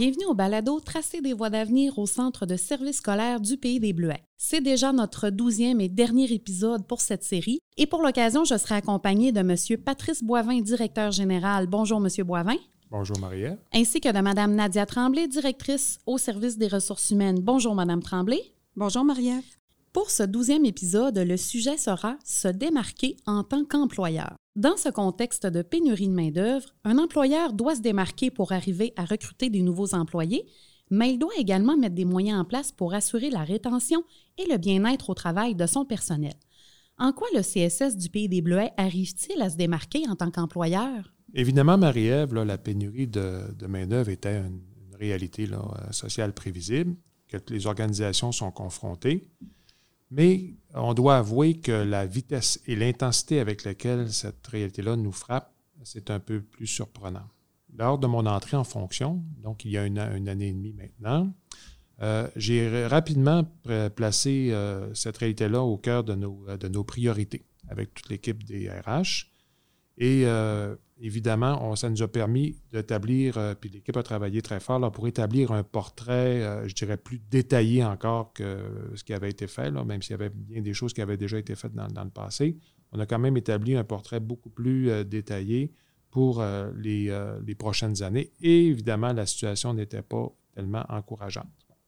Bienvenue au balado Tracer des voies d'avenir au Centre de services scolaires du Pays des Bleuets. C'est déjà notre douzième et dernier épisode pour cette série et pour l'occasion, je serai accompagnée de M. Patrice Boivin, directeur général. Bonjour, M. Boivin. Bonjour, marie Ainsi que de Mme Nadia Tremblay, directrice au service des ressources humaines. Bonjour, Mme Tremblay. Bonjour, marie Pour ce douzième épisode, le sujet sera se démarquer en tant qu'employeur. Dans ce contexte de pénurie de main-d'œuvre, un employeur doit se démarquer pour arriver à recruter des nouveaux employés, mais il doit également mettre des moyens en place pour assurer la rétention et le bien-être au travail de son personnel. En quoi le CSS du Pays des Bleuets arrive-t-il à se démarquer en tant qu'employeur? Évidemment, Marie-Ève, la pénurie de, main-d'œuvre était une, réalité euh, sociale prévisible, que les organisations sont confrontées. Mais on doit avouer que la vitesse et l'intensité avec laquelle cette réalité-là nous frappe, c'est un peu plus surprenant. Lors de mon entrée en fonction, donc il y a une, année et demie maintenant, euh, j'ai rapidement placé euh, cette réalité-là au cœur de nos, de nos priorités avec toute l'équipe des RH. Et euh, évidemment, ça nous a permis d'établir, euh, puis l'équipe a travaillé très fort pour établir un portrait, euh, je dirais, plus détaillé encore que ce qui avait été fait, même s'il y avait bien des choses qui avaient déjà été faites dans, le passé. On a quand même établi un portrait beaucoup plus détaillé pour les, les, prochaines années. Et évidemment, la situation n'était pas tellement encourageante.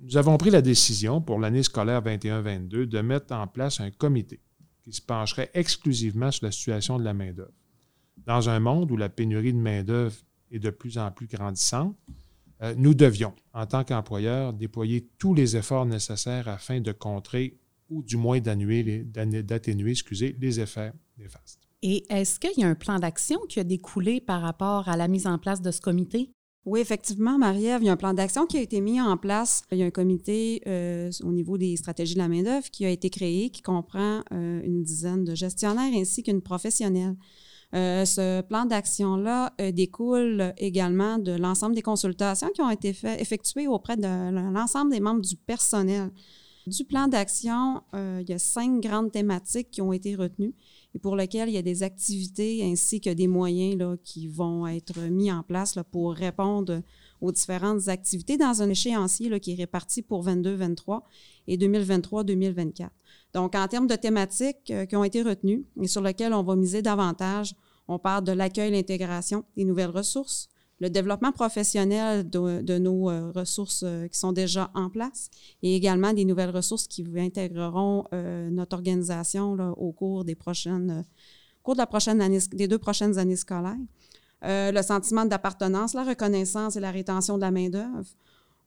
Nous avons pris la décision pour l'année scolaire 21-22 de mettre en place un comité qui se pencherait exclusivement sur la situation de la main-d'œuvre. Dans un monde où la pénurie de main-d'œuvre est de plus en plus grandissante, euh, nous devions, en tant qu'employeurs, déployer tous les efforts nécessaires afin de contrer ou du moins d'atténuer les effets néfastes. Et est-ce qu'il y a un plan d'action qui a découlé par rapport à la mise en place de ce comité? Oui, effectivement, Marie-Ève, il y a un plan d'action qui a été mis en place. Il y a un comité euh, au niveau des stratégies de la main-d'œuvre qui a été créé, qui comprend euh, une dizaine de gestionnaires ainsi qu'une professionnelle. Euh, ce plan d'action-là euh, découle également de l'ensemble des consultations qui ont été fait, effectuées auprès de l'ensemble des membres du personnel. Du plan d'action, euh, il y a cinq grandes thématiques qui ont été retenues et pour lesquelles il y a des activités ainsi que des moyens là, qui vont être mis en place là, pour répondre aux différentes activités dans un échéancier là, qui est réparti pour 22-23 et 2023-2024. Donc, en termes de thématiques qui ont été retenues et sur lesquelles on va miser davantage, on parle de l'accueil, l'intégration des nouvelles ressources, le développement professionnel de, nos euh, ressources euh, qui sont déjà en place et également des nouvelles ressources qui intégreront euh, notre organisation au cours des prochaines, cours de la prochaine année, des deux prochaines années scolaires. le sentiment d'appartenance, la reconnaissance et la rétention de la main-d'œuvre.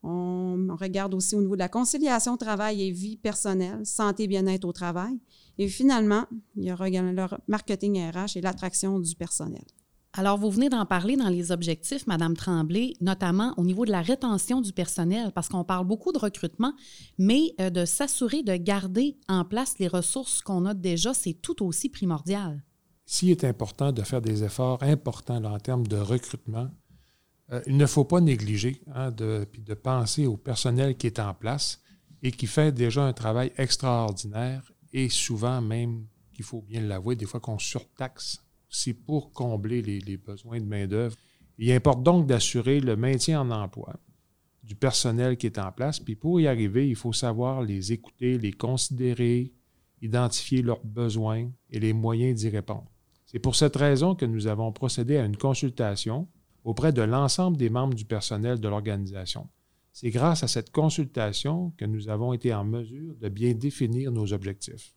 On, regarde aussi au niveau de la conciliation travail et vie personnelle, santé et bien-être au travail. Et finalement, il y aura le marketing RH et l'attraction du personnel. Alors, vous venez d'en parler dans les objectifs, Madame Tremblay, notamment au niveau de la rétention du personnel, parce qu'on parle beaucoup de recrutement, mais euh, de s'assurer de garder en place les ressources qu'on a déjà, c'est tout aussi primordial. S'il est important de faire des efforts importants en termes de recrutement, euh, il ne faut pas négliger hein, de, de penser au personnel qui est en place et qui fait déjà un travail extraordinaire et souvent même, qu'il faut bien l'avouer, des fois qu'on surtaxe aussi pour combler les, besoins de main-d'œuvre. Il importe donc d'assurer le maintien en emploi du personnel qui est en place. Puis pour y arriver, il faut savoir les écouter, les considérer, identifier leurs besoins et les moyens d'y répondre. C'est pour cette raison que nous avons procédé à une consultation auprès de l'ensemble des membres du personnel de l'organisation. C'est grâce à cette consultation que nous avons été en mesure de bien définir nos objectifs.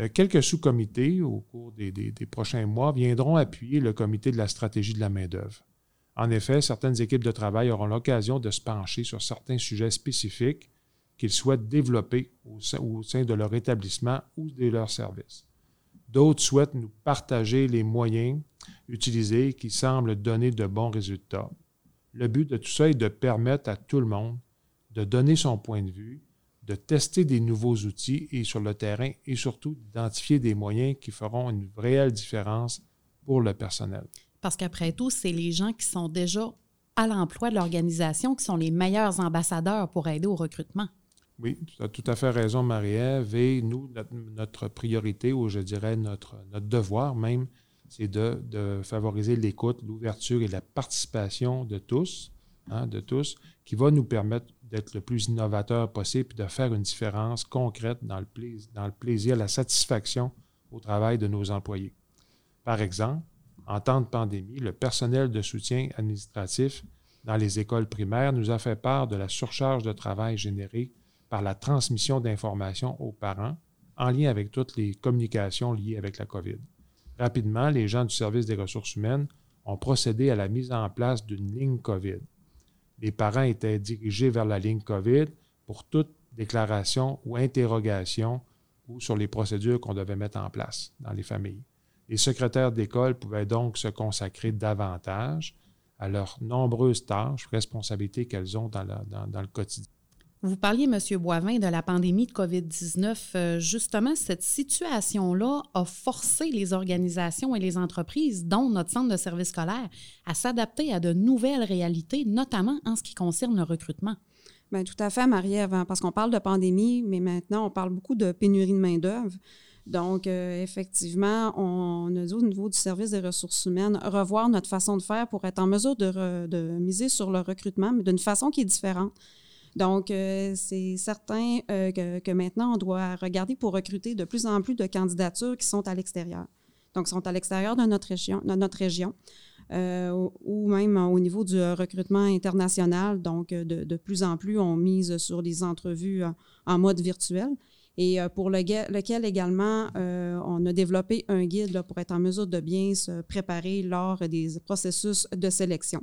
Euh, quelques sous-comités au cours des, prochains mois viendront appuyer le comité de la stratégie de la main-d'œuvre. En effet, certaines équipes de travail auront l'occasion de se pencher sur certains sujets spécifiques qu'ils souhaitent développer au sein de leur établissement ou de leur service. D'autres souhaitent nous partager les moyens utilisés qui semblent donner de bons résultats. Le but de tout ça est de permettre à tout le monde de donner son point de vue, de tester des nouveaux outils et sur le terrain et surtout d'identifier des moyens qui feront une réelle différence pour le personnel. Parce qu'après tout, c'est les gens qui sont déjà à l'emploi de l'organisation qui sont les meilleurs ambassadeurs pour aider au recrutement. Oui, tu as tout à fait raison, Marie-Ève. Et nous, notre, priorité, ou je dirais notre, notre devoir même, c'est de, favoriser l'écoute, l'ouverture et la participation de tous hein, de tous qui va nous permettre d'être le plus innovateur possible et de faire une différence concrète dans le, dans le plaisir, la satisfaction au travail de nos employés. Par exemple, en temps de pandémie, le personnel de soutien administratif dans les écoles primaires nous a fait part de la surcharge de travail générée par la transmission d'informations aux parents en lien avec toutes les communications liées avec la COVID. Rapidement, les gens du service des ressources humaines ont procédé à la mise en place d'une ligne COVID. Les parents étaient dirigés vers la ligne COVID pour toute déclaration ou interrogation ou sur les procédures qu'on devait mettre en place dans les familles. Les secrétaires d'école pouvaient donc se consacrer davantage à leurs nombreuses tâches, responsabilités qu'elles ont dans, dans, le quotidien. Vous parliez, M. Boivin, de la pandémie de COVID-19. Euh, justement, cette situation-là a forcé les organisations et les entreprises, dont notre centre de service scolaire, à s'adapter à de nouvelles réalités, notamment en ce qui concerne le recrutement. Bien, tout à fait, Marie-Ève, parce qu'on parle de pandémie, mais maintenant, on parle beaucoup de pénurie de main-d'œuvre. Donc, euh, effectivement, on a dû, au niveau du service des ressources humaines, revoir notre façon de faire pour être en mesure de, miser sur le recrutement, mais d'une façon qui est différente. Donc, euh, c'est certain euh, que, maintenant, on doit regarder pour recruter de plus en plus de candidatures qui sont à l'extérieur. Donc, sont à l'extérieur de notre région, de notre région ou même au niveau du recrutement international. Donc, de, plus en plus, on mise sur des entrevues en mode virtuel et euh, pour lequel également euh, on a développé un guide pour être en mesure de bien se préparer lors des processus de sélection.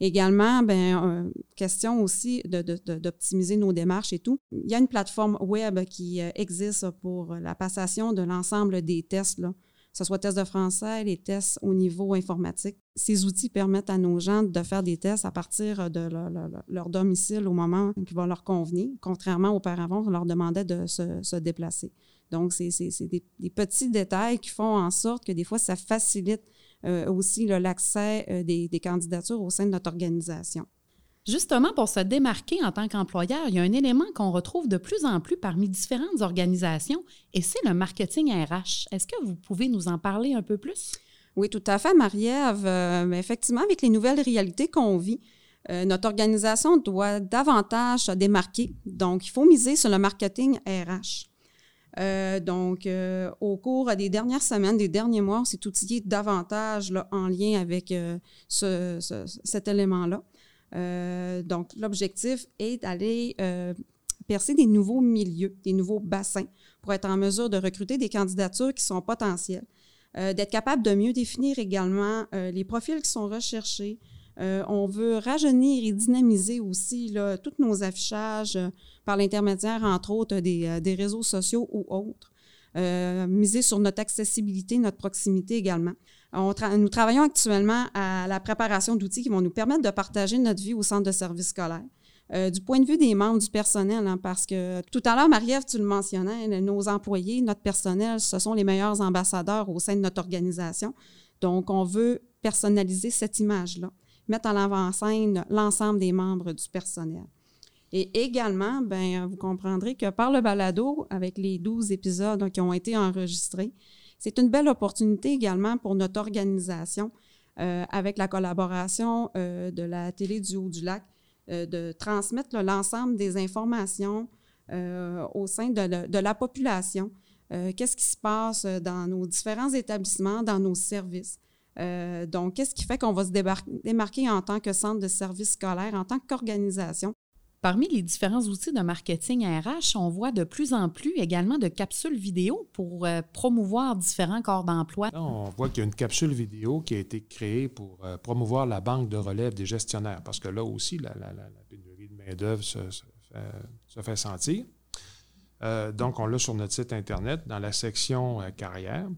Également, ben, euh, question aussi d'optimiser nos démarches et tout. Il y a une plateforme web qui existe pour la passation de l'ensemble des tests ce soit tests de français, les tests au niveau informatique. Ces outils permettent à nos gens de faire des tests à partir de leur, domicile au moment qui va leur convenir, contrairement auparavant, on leur demandait de se, déplacer. Donc, c'est des, petits détails qui font en sorte que des fois, ça facilite euh, aussi l'accès euh, des candidatures au sein de notre organisation. Justement, pour se démarquer en tant qu'employeur, il y a un élément qu'on retrouve de plus en plus parmi différentes organisations et c'est le marketing RH. Est-ce que vous pouvez nous en parler un peu plus? Oui, tout à fait, Marie-Ève. Euh, effectivement, avec les nouvelles réalités qu'on vit, euh, notre organisation doit davantage se démarquer. Donc, il faut miser sur le marketing RH. Euh, donc, au cours des dernières semaines, des derniers mois, on s'est outillé davantage en lien avec cet élément-là. Euh, donc, l'objectif est d'aller euh, percer des nouveaux milieux, des nouveaux bassins pour être en mesure de recruter des candidatures qui sont potentielles, euh, d'être capable de mieux définir également les profils qui sont recherchés. on veut rajeunir et dynamiser aussi là, tous nos affichages par l'intermédiaire, entre autres, des, des, réseaux sociaux ou autres. miser sur notre accessibilité, notre proximité également nous travaillons actuellement à la préparation d'outils qui vont nous permettre de partager notre vie au centre de service scolaire. Euh, du point de vue des membres du personnel, hein, parce que tout à l'heure, Marie-Ève, tu le mentionnais, nos employés, notre personnel, ce sont les meilleurs ambassadeurs au sein de notre organisation. Donc, on veut personnaliser cette image-là, mettre en avant-scène l'ensemble des membres du personnel. Et également, ben, vous comprendrez que par le balado, avec les 12 épisodes qui ont été enregistrés, c'est une belle opportunité également pour notre organisation, euh, avec la collaboration euh, de la télé du Haut-du-Lac, euh, de transmettre l'ensemble des informations au sein de, la population. qu'est-ce qui se passe dans nos différents établissements, dans nos services? donc, qu'est-ce qui fait qu'on va se démarquer en tant que centre de service scolaire, en tant qu'organisation? Parmi les différents outils de marketing RH, on voit de plus en plus également de capsules vidéo pour euh, promouvoir différents corps d'emploi. On voit qu'il y a une capsule vidéo qui a été créée pour euh, promouvoir la banque de relève des gestionnaires, parce que là aussi, la, pénurie de main-d'œuvre se, fait, sentir. Euh, donc, on l'a sur notre site Internet, dans la section carrière.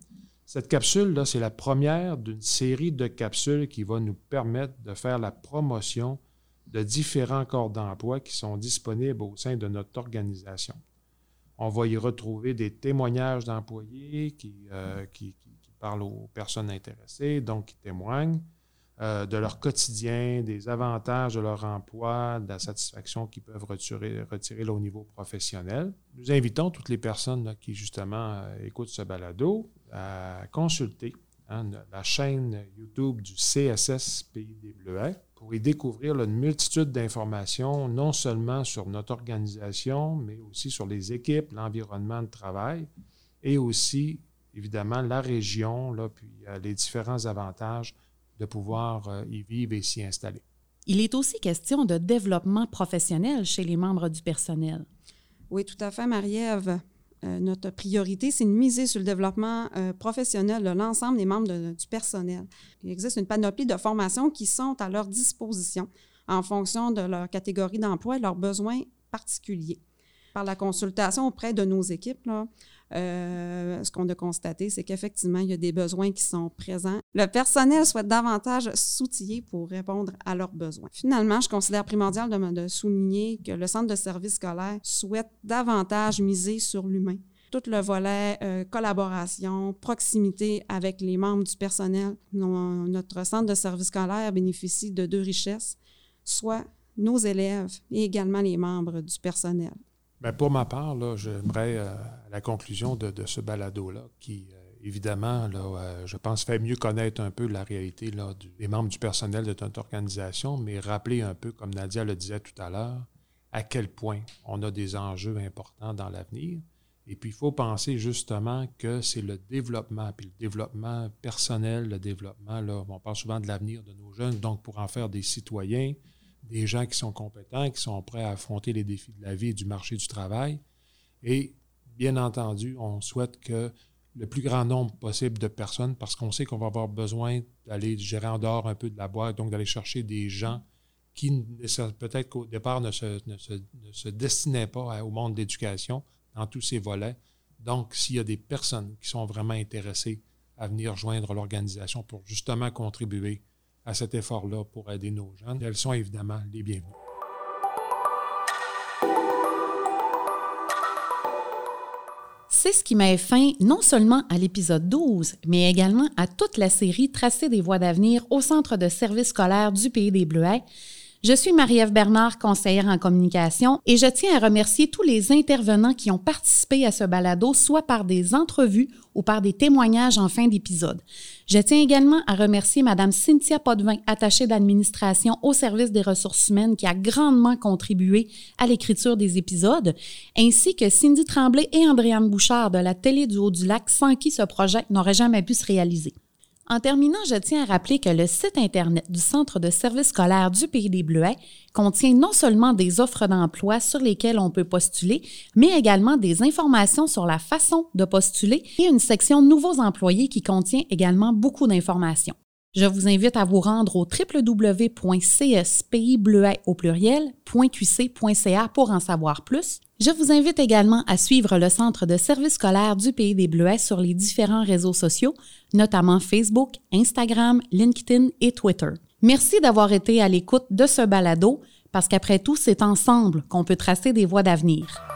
Cette capsule-là, c'est la première d'une série de capsules qui va nous permettre de faire la promotion de différents corps d'emploi qui sont disponibles au sein de notre organisation. On va y retrouver des témoignages d'employés qui, euh, parlent aux personnes intéressées, donc qui témoignent euh, de leur quotidien, des avantages de leur emploi, de la satisfaction qu'ils peuvent retirer, au niveau professionnel. Nous invitons toutes les personnes qui, justement, euh, écoutent ce balado à consulter hein, la chaîne YouTube du CSS Pays des Bleuets pour y découvrir une multitude d'informations, non seulement sur notre organisation, mais aussi sur les équipes, l'environnement de travail et aussi, évidemment, la région, là, puis euh, les différents avantages de pouvoir euh, y vivre et s'y installer. Il est aussi question de développement professionnel chez les membres du personnel. Oui, tout à fait, Marie-Ève. Euh, notre priorité, c'est de miser sur le développement euh, professionnel de l'ensemble des membres du personnel. Il existe une panoplie de formations qui sont à leur disposition en fonction de leur catégorie d'emploi et leurs besoins particuliers. Par la consultation auprès de nos équipes, euh, ce qu'on a constaté, c'est qu'effectivement, il y a des besoins qui sont présents. Le personnel souhaite davantage s'outiller pour répondre à leurs besoins. Finalement, je considère primordial de, souligner que le centre de service scolaire souhaite davantage miser sur l'humain tout le volet euh, collaboration, proximité avec les membres du personnel. notre centre de service scolaire bénéficie de deux richesses, soit nos élèves et également les membres du personnel. Bien, pour ma part, j'aimerais, euh, la conclusion de, ce balado-là, qui, euh, évidemment, là, euh, je pense, fait mieux connaître un peu la réalité là, des membres du personnel de notre organisation, mais rappeler un peu, comme Nadia le disait tout à l'heure, à quel point on a des enjeux importants dans l'avenir. Et puis, il faut penser justement que c'est le développement, puis le développement personnel, le développement, là, on parle souvent de l'avenir de nos jeunes, donc pour en faire des citoyens, des gens qui sont compétents, qui sont prêts à affronter les défis de la vie et du marché du travail. Et bien entendu, on souhaite que le plus grand nombre possible de personnes, parce qu'on sait qu'on va avoir besoin d'aller gérer en dehors un peu de la boîte, donc d'aller chercher des gens qui peut-être qu'au départ ne se, destinaient pas au monde d'éducation dans tous ces volets. Donc, s'il y a des personnes qui sont vraiment intéressées à venir joindre l'organisation pour justement contribuer à cet effort-là pour aider nos jeunes. Elles sont évidemment les bienvenues. C'est ce qui met fin non seulement à l'épisode 12, mais également à toute la série Tracer des voies d'avenir au Centre de services scolaires du Pays des Bleuets, je suis Marie-Ève Bernard, conseillère en communication, et je tiens à remercier tous les intervenants qui ont participé à ce balado, soit par des entrevues ou par des témoignages en fin d'épisode. Je tiens également à remercier Mme Cynthia Potvin, attachée d'administration au service des ressources humaines, qui a grandement contribué à l'écriture des épisodes, ainsi que Cindy Tremblay et Andréane Bouchard de la télé du Haut-du-Lac, sans qui ce projet n'aurait jamais pu se réaliser. En terminant, je tiens à rappeler que le site Internet du Centre de services scolaires du Pays des Bleuets contient non seulement des offres d'emploi sur lesquelles on peut postuler, mais également des informations sur la façon de postuler et une section Nouveaux employés qui contient également beaucoup d'informations. Je vous invite à vous rendre au www.cspaysbleuet au pluriel.qc.ca pour en savoir plus. Je vous invite également à suivre le Centre de services scolaires du Pays des Bleuets sur les différents réseaux sociaux, notamment Facebook, Instagram, LinkedIn et Twitter. Merci d'avoir été à l'écoute de ce balado, parce qu'après tout, c'est ensemble qu'on peut tracer des voies d'avenir.